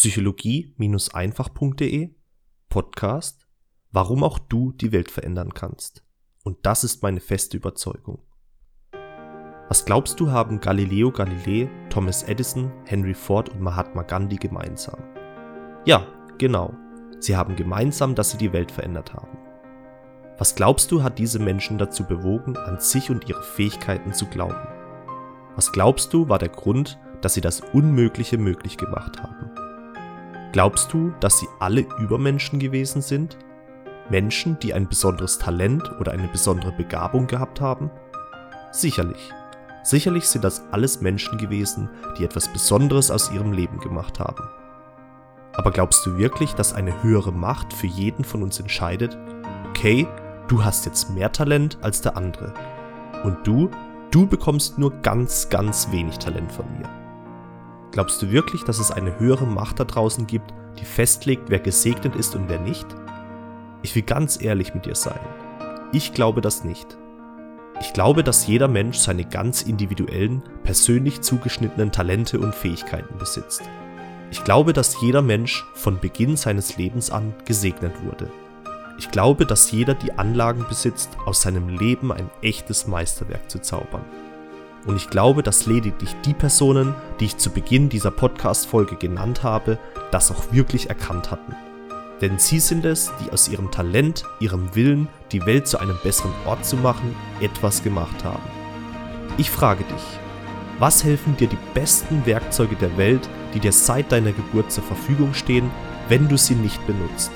psychologie-einfach.de Podcast Warum auch du die Welt verändern kannst. Und das ist meine feste Überzeugung. Was glaubst du haben Galileo Galilei, Thomas Edison, Henry Ford und Mahatma Gandhi gemeinsam? Ja, genau. Sie haben gemeinsam, dass sie die Welt verändert haben. Was glaubst du, hat diese Menschen dazu bewogen, an sich und ihre Fähigkeiten zu glauben? Was glaubst du, war der Grund, dass sie das Unmögliche möglich gemacht haben? Glaubst du, dass sie alle Übermenschen gewesen sind? Menschen, die ein besonderes Talent oder eine besondere Begabung gehabt haben? Sicherlich. Sicherlich sind das alles Menschen gewesen, die etwas Besonderes aus ihrem Leben gemacht haben. Aber glaubst du wirklich, dass eine höhere Macht für jeden von uns entscheidet, okay, du hast jetzt mehr Talent als der andere. Und du, du bekommst nur ganz, ganz wenig Talent von mir. Glaubst du wirklich, dass es eine höhere Macht da draußen gibt, die festlegt, wer gesegnet ist und wer nicht? Ich will ganz ehrlich mit dir sein. Ich glaube das nicht. Ich glaube, dass jeder Mensch seine ganz individuellen, persönlich zugeschnittenen Talente und Fähigkeiten besitzt. Ich glaube, dass jeder Mensch von Beginn seines Lebens an gesegnet wurde. Ich glaube, dass jeder die Anlagen besitzt, aus seinem Leben ein echtes Meisterwerk zu zaubern. Und ich glaube, dass lediglich die Personen, die ich zu Beginn dieser Podcast-Folge genannt habe, das auch wirklich erkannt hatten. Denn sie sind es, die aus ihrem Talent, ihrem Willen, die Welt zu einem besseren Ort zu machen, etwas gemacht haben. Ich frage dich, was helfen dir die besten Werkzeuge der Welt, die dir seit deiner Geburt zur Verfügung stehen, wenn du sie nicht benutzt?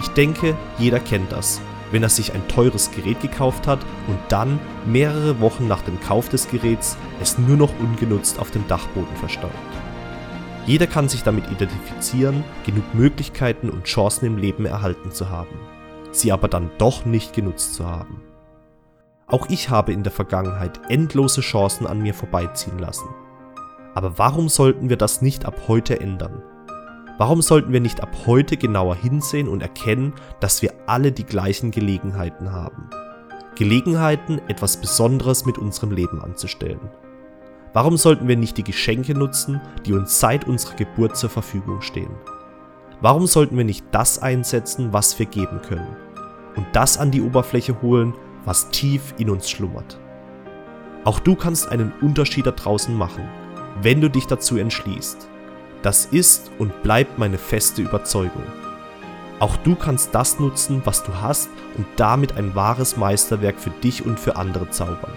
Ich denke, jeder kennt das wenn er sich ein teures Gerät gekauft hat und dann mehrere Wochen nach dem Kauf des Geräts es nur noch ungenutzt auf dem Dachboden verstaubt. Jeder kann sich damit identifizieren, genug Möglichkeiten und Chancen im Leben erhalten zu haben, sie aber dann doch nicht genutzt zu haben. Auch ich habe in der Vergangenheit endlose Chancen an mir vorbeiziehen lassen. Aber warum sollten wir das nicht ab heute ändern? Warum sollten wir nicht ab heute genauer hinsehen und erkennen, dass wir alle die gleichen Gelegenheiten haben? Gelegenheiten, etwas Besonderes mit unserem Leben anzustellen. Warum sollten wir nicht die Geschenke nutzen, die uns seit unserer Geburt zur Verfügung stehen? Warum sollten wir nicht das einsetzen, was wir geben können? Und das an die Oberfläche holen, was tief in uns schlummert? Auch du kannst einen Unterschied da draußen machen, wenn du dich dazu entschließt. Das ist und bleibt meine feste Überzeugung. Auch du kannst das nutzen, was du hast und damit ein wahres Meisterwerk für dich und für andere zaubern.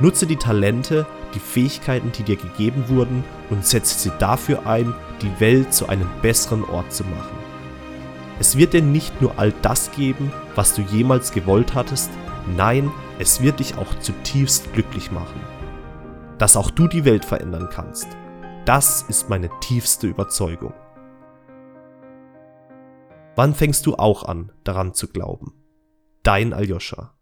Nutze die Talente, die Fähigkeiten, die dir gegeben wurden und setze sie dafür ein, die Welt zu einem besseren Ort zu machen. Es wird dir nicht nur all das geben, was du jemals gewollt hattest, nein, es wird dich auch zutiefst glücklich machen. Dass auch du die Welt verändern kannst, das ist meine tiefste Überzeugung. Wann fängst du auch an, daran zu glauben? Dein Aljoscha.